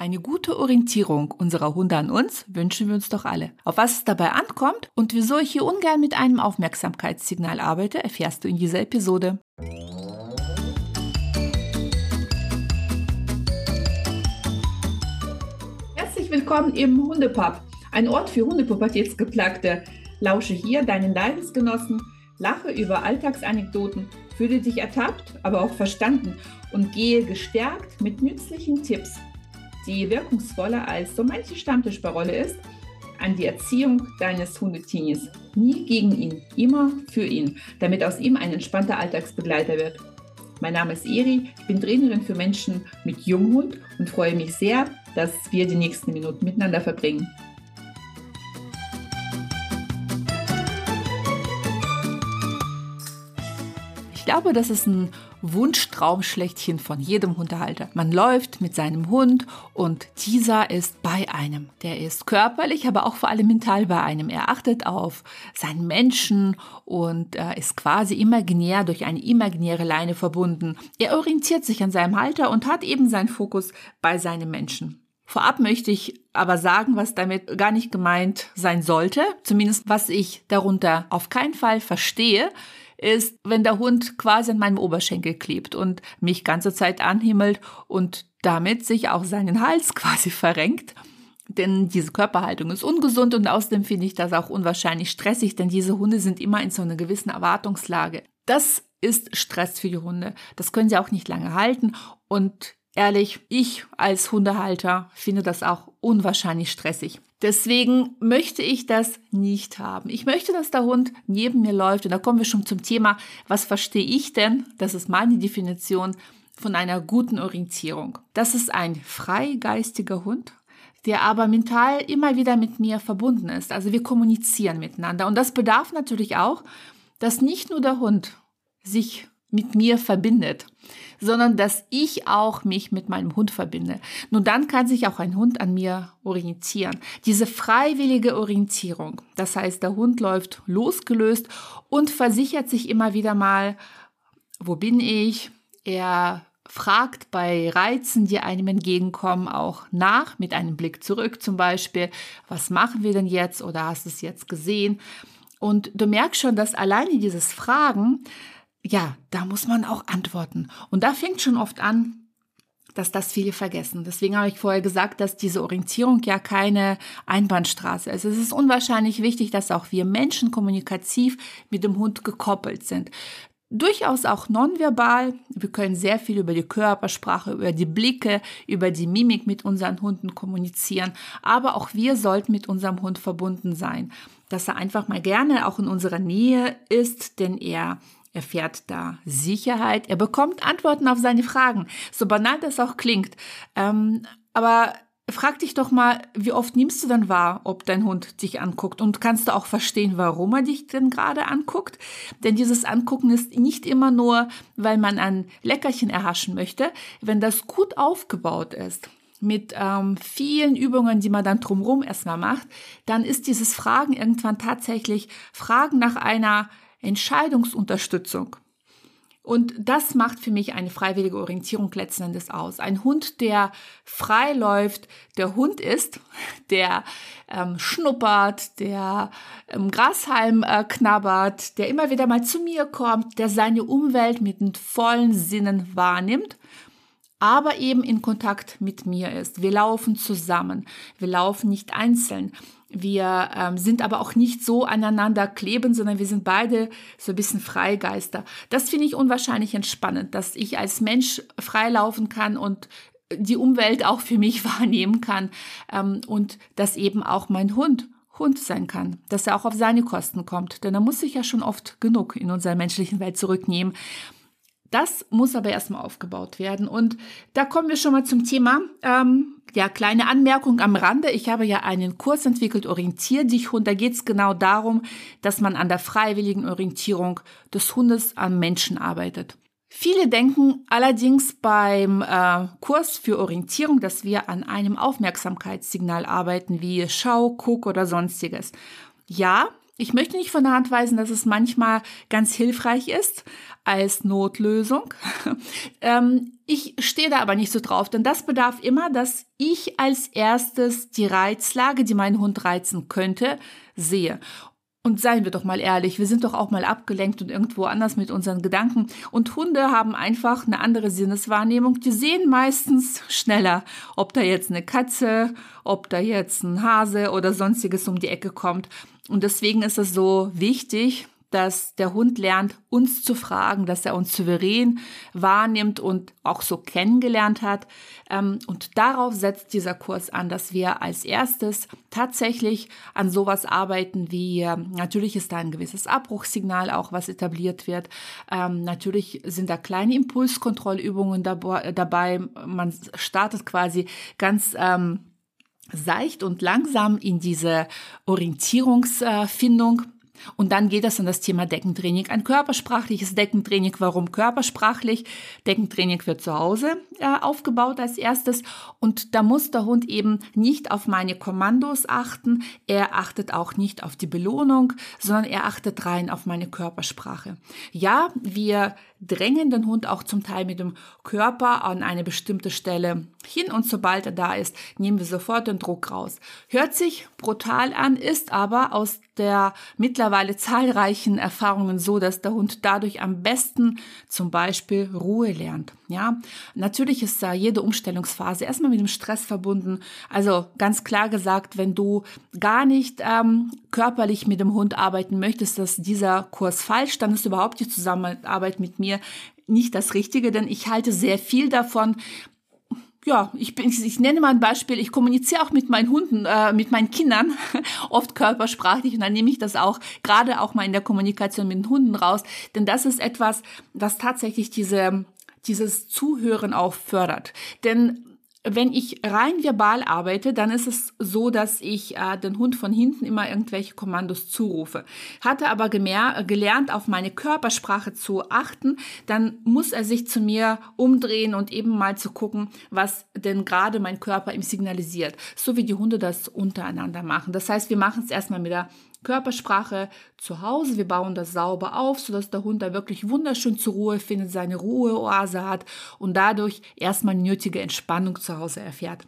Eine gute Orientierung unserer Hunde an uns wünschen wir uns doch alle. Auf was es dabei ankommt und wieso ich hier ungern mit einem Aufmerksamkeitssignal arbeite, erfährst du in dieser Episode. Herzlich willkommen im Hundepub, ein Ort für Hundepubertätsgeplagte. Lausche hier deinen Leidensgenossen, lache über Alltagsanekdoten, fühle dich ertappt, aber auch verstanden und gehe gestärkt mit nützlichen Tipps die wirkungsvoller als so manche Stammtischparole ist, an die Erziehung deines Hundetinis. Nie gegen ihn, immer für ihn, damit aus ihm ein entspannter Alltagsbegleiter wird. Mein Name ist Eri, ich bin Trainerin für Menschen mit Junghund und freue mich sehr, dass wir die nächsten Minuten miteinander verbringen. Glaube, das ist ein Wunschtraum von jedem Hundehalter. Man läuft mit seinem Hund und dieser ist bei einem. Der ist körperlich, aber auch vor allem mental bei einem. Er achtet auf seinen Menschen und äh, ist quasi imaginär durch eine imaginäre Leine verbunden. Er orientiert sich an seinem Halter und hat eben seinen Fokus bei seinem Menschen. Vorab möchte ich aber sagen, was damit gar nicht gemeint sein sollte, zumindest was ich darunter auf keinen Fall verstehe, ist, wenn der Hund quasi an meinem Oberschenkel klebt und mich ganze Zeit anhimmelt und damit sich auch seinen Hals quasi verrenkt. Denn diese Körperhaltung ist ungesund und außerdem finde ich das auch unwahrscheinlich stressig, denn diese Hunde sind immer in so einer gewissen Erwartungslage. Das ist Stress für die Hunde. Das können sie auch nicht lange halten und ehrlich, ich als Hundehalter finde das auch unwahrscheinlich stressig. Deswegen möchte ich das nicht haben. Ich möchte, dass der Hund neben mir läuft. Und da kommen wir schon zum Thema, was verstehe ich denn? Das ist meine Definition von einer guten Orientierung. Das ist ein freigeistiger Hund, der aber mental immer wieder mit mir verbunden ist. Also wir kommunizieren miteinander. Und das bedarf natürlich auch, dass nicht nur der Hund sich mit mir verbindet, sondern dass ich auch mich mit meinem Hund verbinde. Nun dann kann sich auch ein Hund an mir orientieren. Diese freiwillige Orientierung, das heißt, der Hund läuft losgelöst und versichert sich immer wieder mal, wo bin ich? Er fragt bei Reizen, die einem entgegenkommen, auch nach, mit einem Blick zurück zum Beispiel, was machen wir denn jetzt oder hast du es jetzt gesehen? Und du merkst schon, dass alleine dieses Fragen ja, da muss man auch antworten. Und da fängt schon oft an, dass das viele vergessen. Deswegen habe ich vorher gesagt, dass diese Orientierung ja keine Einbahnstraße ist. Es ist unwahrscheinlich wichtig, dass auch wir Menschen kommunikativ mit dem Hund gekoppelt sind. Durchaus auch nonverbal. Wir können sehr viel über die Körpersprache, über die Blicke, über die Mimik mit unseren Hunden kommunizieren. Aber auch wir sollten mit unserem Hund verbunden sein. Dass er einfach mal gerne auch in unserer Nähe ist, denn er erfährt da Sicherheit, er bekommt Antworten auf seine Fragen, so banal das auch klingt. Ähm, aber frag dich doch mal, wie oft nimmst du dann wahr, ob dein Hund dich anguckt und kannst du auch verstehen, warum er dich denn gerade anguckt? Denn dieses Angucken ist nicht immer nur, weil man ein Leckerchen erhaschen möchte, wenn das gut aufgebaut ist mit ähm, vielen Übungen, die man dann drumherum erstmal macht, dann ist dieses Fragen irgendwann tatsächlich Fragen nach einer Entscheidungsunterstützung. Und das macht für mich eine freiwillige Orientierung letzten Endes aus. Ein Hund, der frei läuft, der Hund ist, der ähm, schnuppert, der im Grashalm äh, knabbert, der immer wieder mal zu mir kommt, der seine Umwelt mit den vollen Sinnen wahrnimmt, aber eben in Kontakt mit mir ist. Wir laufen zusammen, wir laufen nicht einzeln. Wir ähm, sind aber auch nicht so aneinander kleben, sondern wir sind beide so ein bisschen Freigeister. Das finde ich unwahrscheinlich entspannend, dass ich als Mensch freilaufen kann und die Umwelt auch für mich wahrnehmen kann ähm, und dass eben auch mein Hund Hund sein kann, dass er auch auf seine Kosten kommt, denn er muss sich ja schon oft genug in unserer menschlichen Welt zurücknehmen. Das muss aber erstmal aufgebaut werden. Und da kommen wir schon mal zum Thema. Ähm, ja, kleine Anmerkung am Rande. Ich habe ja einen Kurs entwickelt, Orientier dich Hund. Da geht es genau darum, dass man an der freiwilligen Orientierung des Hundes am Menschen arbeitet. Viele denken allerdings beim äh, Kurs für Orientierung, dass wir an einem Aufmerksamkeitssignal arbeiten, wie Schau, Guck oder sonstiges. Ja, Ich möchte nicht von der Hand weisen, dass es manchmal ganz hilfreich ist als Notlösung. ähm, ich stehe da aber nicht so drauf, denn das bedarf immer, dass ich als erstes die Reizlage, die meinen Hund reizen könnte, sehe. Und seien wir doch mal ehrlich, wir sind doch auch mal abgelenkt und irgendwo anders mit unseren Gedanken. Und Hunde haben einfach eine andere Sinneswahrnehmung. Die sehen meistens schneller, ob da jetzt eine Katze, ob da jetzt ein Hase oder sonstiges um die Ecke kommt. Und deswegen ist es so wichtig, dass der Hund lernt, uns zu fragen, dass er uns souverän wahrnimmt und auch so kennengelernt hat. Ähm, und darauf setzt dieser Kurs an, dass wir als erstes tatsächlich an sowas arbeiten wie, ähm, natürlich ist da ein gewisses Abbruchssignal auch, was etabliert wird. Ähm, natürlich sind da kleine Impulskontrollübungen dabei. Man startet quasi ganz seicht und langsam in diese Orientierungsfindung und dann geht es an das Thema Deckentraining. Ein körpersprachliches Deckentraining. Warum körpersprachlich? Deckentraining wird zu Hause äh, aufgebaut als erstes. Und da muss der Hund eben nicht auf meine Kommandos achten. Er achtet auch nicht auf die Belohnung, sondern er achtet rein auf meine Körpersprache. Ja, wir drängen den Hund auch zum Teil mit dem Körper an eine bestimmte Stelle hin und sobald er da ist, nehmen wir sofort den Druck raus. Hört sich brutal an, ist aber aus der mittlerweile zahlreichen Erfahrungen so, dass der Hund dadurch am besten zum Beispiel Ruhe lernt. Ja, natürlich ist da jede Umstellungsphase erstmal mit dem Stress verbunden. Also ganz klar gesagt, wenn du gar nicht ähm, körperlich mit dem Hund arbeiten möchtest, ist dieser Kurs falsch, dann ist überhaupt die Zusammenarbeit mit mir nicht das Richtige, denn ich halte sehr viel davon, ja, ich, bin, ich nenne mal ein Beispiel, ich kommuniziere auch mit meinen Hunden, äh, mit meinen Kindern, oft körpersprachlich. Und dann nehme ich das auch gerade auch mal in der Kommunikation mit den Hunden raus, denn das ist etwas, was tatsächlich diese dieses Zuhören auch fördert. Denn wenn ich rein verbal arbeite, dann ist es so, dass ich äh, den Hund von hinten immer irgendwelche Kommandos zurufe. Hatte aber gelernt, auf meine Körpersprache zu achten, dann muss er sich zu mir umdrehen und eben mal zu gucken, was denn gerade mein Körper ihm signalisiert. So wie die Hunde das untereinander machen. Das heißt, wir machen es erstmal mit der Körpersprache zu Hause. Wir bauen das sauber auf, sodass der Hund da wirklich wunderschön zur Ruhe findet, seine Ruheoase hat und dadurch erstmal nötige Entspannung zu Hause erfährt.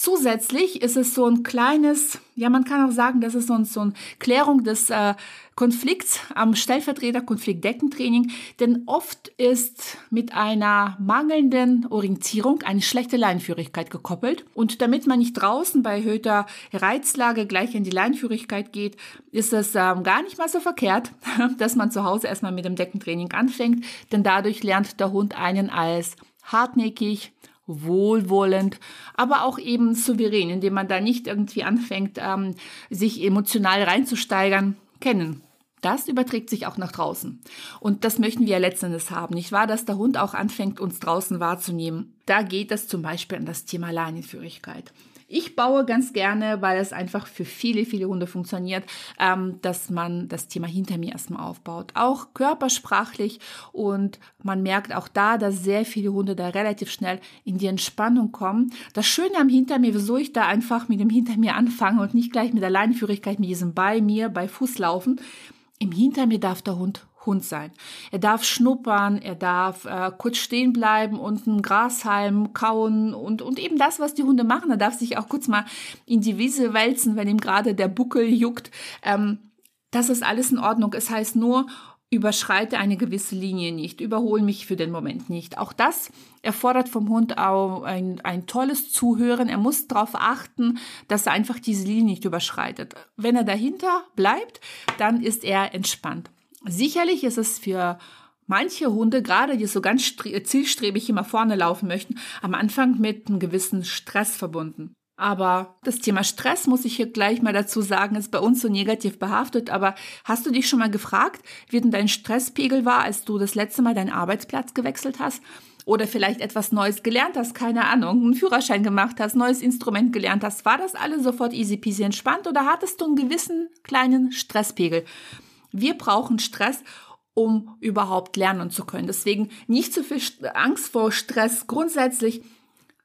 Zusätzlich ist es so ein kleines, ja, man kann auch sagen, das ist so, ein, so eine Klärung des äh, Konflikts am Stellvertreter-Konflikt-Deckentraining, denn oft ist mit einer mangelnden Orientierung eine schlechte Leinführigkeit gekoppelt. Und damit man nicht draußen bei erhöhter Reizlage gleich in die Leinführigkeit geht, ist es ähm, gar nicht mal so verkehrt, dass man zu Hause erstmal mit dem Deckentraining anfängt, denn dadurch lernt der Hund einen als hartnäckig, wohlwollend, aber auch eben souverän, indem man da nicht irgendwie anfängt, ähm, sich emotional reinzusteigern, kennen. Das überträgt sich auch nach draußen. Und das möchten wir ja letztendlich haben, nicht wahr? Dass der Hund auch anfängt, uns draußen wahrzunehmen. Da geht es zum Beispiel an das Thema Leinenführigkeit. Ich baue ganz gerne, weil es einfach für viele, viele Hunde funktioniert, ähm, dass man das Thema hinter mir erstmal aufbaut. Auch körpersprachlich und man merkt auch da, dass sehr viele Hunde da relativ schnell in die Entspannung kommen. Das Schöne am Hinter mir, wieso ich da einfach mit dem Hinter mir anfange und nicht gleich mit der Leinenführigkeit, mit diesem bei mir, bei Fuß laufen. Im Hinter mir darf der Hund Hund sein. Er darf schnuppern, er darf äh, kurz stehen bleiben und einen Grashalm kauen und, und eben das, was die Hunde machen. Er darf sich auch kurz mal in die Wiese wälzen, wenn ihm gerade der Buckel juckt. Ähm, das ist alles in Ordnung. Es heißt nur, überschreite eine gewisse Linie nicht, überhole mich für den Moment nicht. Auch das erfordert vom Hund auch ein, ein tolles Zuhören. Er muss darauf achten, dass er einfach diese Linie nicht überschreitet. Wenn er dahinter bleibt, dann ist er entspannt. Sicherlich ist es für manche Hunde, gerade die so ganz zielstrebig immer vorne laufen möchten, am Anfang mit einem gewissen Stress verbunden. Aber das Thema Stress, muss ich hier gleich mal dazu sagen, ist bei uns so negativ behaftet. Aber hast du dich schon mal gefragt, wie denn dein Stresspegel war, als du das letzte Mal deinen Arbeitsplatz gewechselt hast? Oder vielleicht etwas Neues gelernt hast, keine Ahnung, einen Führerschein gemacht hast, neues Instrument gelernt hast. War das alles sofort easy peasy entspannt oder hattest du einen gewissen kleinen Stresspegel? Wir brauchen Stress, um überhaupt lernen zu können. Deswegen nicht zu viel Angst vor Stress grundsätzlich.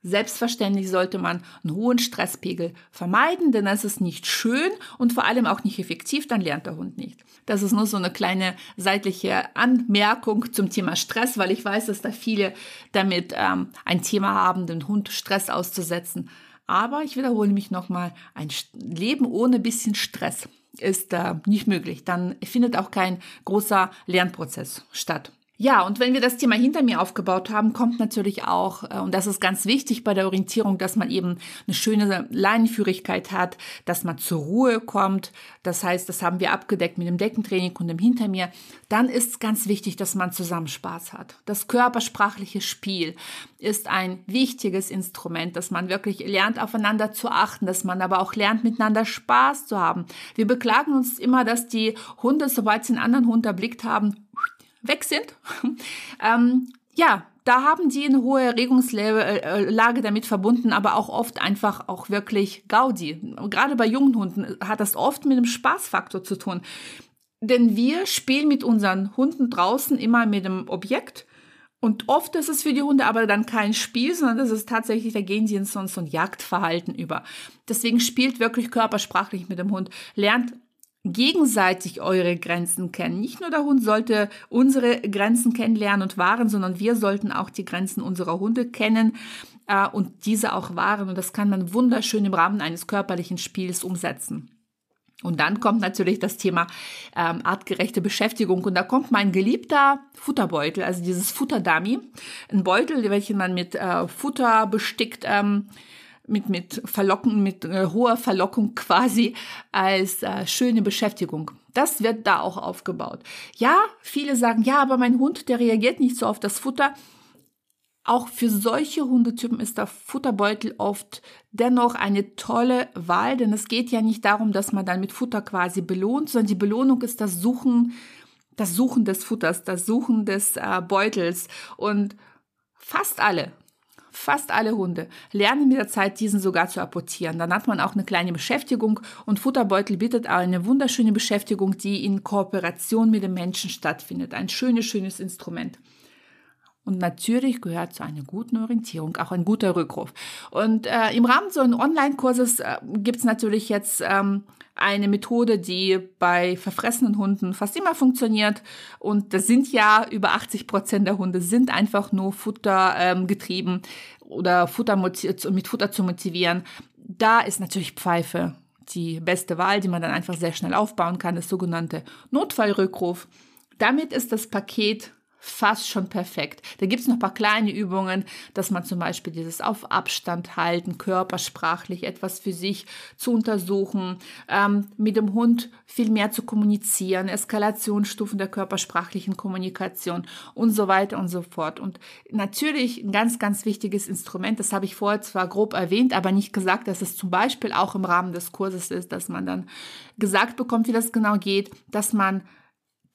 Selbstverständlich sollte man einen hohen Stresspegel vermeiden, denn das ist nicht schön und vor allem auch nicht effektiv, dann lernt der Hund nicht. Das ist nur so eine kleine seitliche Anmerkung zum Thema Stress, weil ich weiß, dass da viele damit ähm, ein Thema haben, den Hund Stress auszusetzen. Aber ich wiederhole mich nochmal, ein Leben ohne bisschen Stress ist äh, nicht möglich. Dann findet auch kein großer Lernprozess statt. Ja, und wenn wir das Thema hinter mir aufgebaut haben, kommt natürlich auch, äh, und das ist ganz wichtig bei der Orientierung, dass man eben eine schöne Leinenführigkeit hat, dass man zur Ruhe kommt. Das heißt, das haben wir abgedeckt mit dem Deckentraining und dem hinter mir. Dann ist es ganz wichtig, dass man zusammen Spaß hat. Das körpersprachliche Spiel ist ein wichtiges Instrument, dass man wirklich lernt, aufeinander zu achten, dass man aber auch lernt, miteinander Spaß zu haben. Wir beklagen uns immer, dass die Hunde, sobald sie einen anderen Hund erblickt haben, weg sind. ähm, ja, da haben die eine hohe Erregungslage äh, damit verbunden, aber auch oft einfach auch wirklich Gaudi. Gerade bei jungen Hunden hat das oft mit dem Spaßfaktor zu tun. Denn wir spielen mit unseren Hunden draußen immer mit dem Objekt. Und oft ist es für die Hunde aber dann kein Spiel, sondern das ist tatsächlich, da gehen sie in so, so ein Jagdverhalten über. Deswegen spielt wirklich körpersprachlich mit dem Hund, lernt gegenseitig eure Grenzen kennen. Nicht nur der Hund sollte unsere Grenzen kennenlernen und wahren, sondern wir sollten auch die Grenzen unserer Hunde kennen äh, und diese auch wahren. Und das kann man wunderschön im Rahmen eines körperlichen Spiels umsetzen. Und dann kommt natürlich das Thema ähm, artgerechte Beschäftigung. Und da kommt mein geliebter Futterbeutel, also dieses Futterdummy. Ein Beutel, welchen man mit äh, Futter bestickt. Ähm, mit, mit Verlocken, mit äh, hoher Verlockung quasi als äh, schöne Beschäftigung. Das wird da auch aufgebaut. Ja, viele sagen, ja, aber mein Hund, der reagiert nicht so auf das Futter. Auch für solche Hundetypen ist der Futterbeutel oft dennoch eine tolle Wahl, denn es geht ja nicht darum, dass man dann mit Futter quasi belohnt, sondern die Belohnung ist das Suchen, das Suchen des Futters, das Suchen des äh, Beutels und fast alle Fast alle Hunde lernen mit der Zeit, diesen sogar zu apportieren. Dann hat man auch eine kleine Beschäftigung und Futterbeutel bietet eine wunderschöne Beschäftigung, die in Kooperation mit dem Menschen stattfindet. Ein schönes, schönes Instrument. Und natürlich gehört zu einer guten Orientierung auch ein guter Rückruf. Und äh, im Rahmen so eines Online-Kurses äh, gibt es natürlich jetzt ähm, eine Methode, die bei verfressenen Hunden fast immer funktioniert. Und das sind ja über 80 Prozent der Hunde sind einfach nur Futter ähm, getrieben oder Futter mit Futter zu motivieren. Da ist natürlich Pfeife die beste Wahl, die man dann einfach sehr schnell aufbauen kann, das sogenannte Notfallrückruf. Damit ist das Paket fast schon perfekt. Da gibt's noch paar kleine Übungen, dass man zum Beispiel dieses auf Abstand halten, körpersprachlich etwas für sich zu untersuchen, ähm, mit dem Hund viel mehr zu kommunizieren, Eskalationsstufen der körpersprachlichen Kommunikation und so weiter und so fort. Und natürlich ein ganz, ganz wichtiges Instrument, das habe ich vorher zwar grob erwähnt, aber nicht gesagt, dass es zum Beispiel auch im Rahmen des Kurses ist, dass man dann gesagt bekommt, wie das genau geht, dass man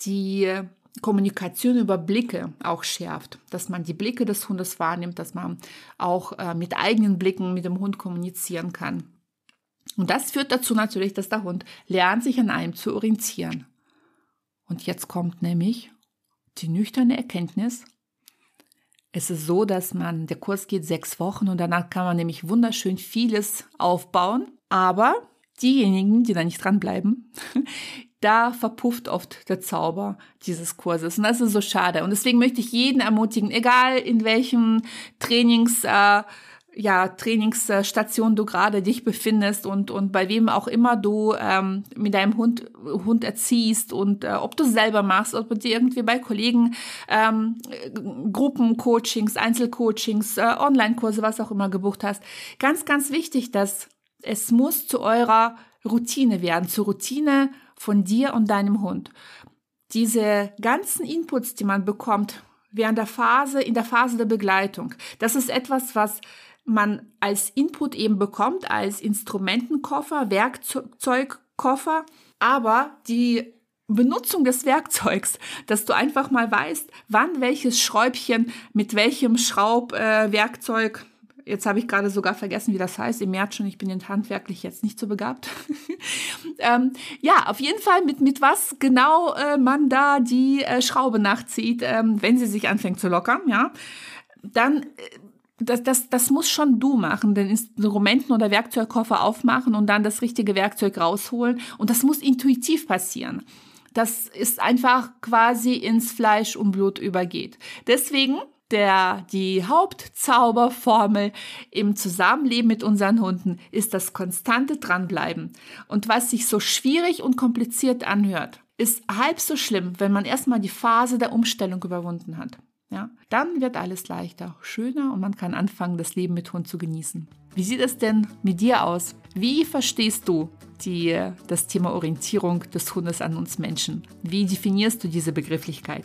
die Kommunikation über Blicke auch schärft, dass man die Blicke des Hundes wahrnimmt, dass man auch äh, mit eigenen Blicken mit dem Hund kommunizieren kann. Und das führt dazu natürlich, dass der Hund lernt, sich an einem zu orientieren. Und jetzt kommt nämlich die nüchterne Erkenntnis. Es ist so, dass man, der Kurs geht sechs Wochen und danach kann man nämlich wunderschön vieles aufbauen, aber diejenigen, die da nicht dranbleiben, da verpufft oft der Zauber dieses Kurses. Und das ist so schade. Und deswegen möchte ich jeden ermutigen, egal in welchem Trainings, äh, ja, Trainingsstation du gerade dich befindest und, und bei wem auch immer du ähm, mit deinem Hund, Hund erziehst und äh, ob du es selber machst, ob du dir irgendwie bei Kollegen ähm, Gruppencoachings, Einzelcoachings, äh, Online-Kurse, was auch immer gebucht hast. Ganz, ganz wichtig, dass es muss zu eurer Routine werden, zur Routine von dir und deinem Hund. Diese ganzen Inputs, die man bekommt während der Phase, in der Phase der Begleitung, das ist etwas, was man als Input eben bekommt, als Instrumentenkoffer, Werkzeugkoffer, aber die Benutzung des Werkzeugs, dass du einfach mal weißt, wann welches Schräubchen mit welchem Schraubwerkzeug äh, Jetzt habe ich gerade sogar vergessen, wie das heißt. Ihr merkt schon, ich bin in handwerklich jetzt nicht so begabt. ähm, ja, auf jeden Fall mit, mit was genau äh, man da die äh, Schraube nachzieht, ähm, wenn sie sich anfängt zu lockern, ja. Dann äh, das, das, das muss schon du machen, den Instrumenten- oder Werkzeugkoffer aufmachen und dann das richtige Werkzeug rausholen. Und das muss intuitiv passieren. Das ist einfach quasi ins Fleisch und Blut übergeht. Deswegen der, die Hauptzauberformel im Zusammenleben mit unseren Hunden ist das konstante Dranbleiben. Und was sich so schwierig und kompliziert anhört, ist halb so schlimm, wenn man erstmal die Phase der Umstellung überwunden hat. Ja, dann wird alles leichter, schöner und man kann anfangen, das Leben mit Hund zu genießen. Wie sieht es denn mit dir aus? Wie verstehst du die, das Thema Orientierung des Hundes an uns Menschen? Wie definierst du diese Begrifflichkeit?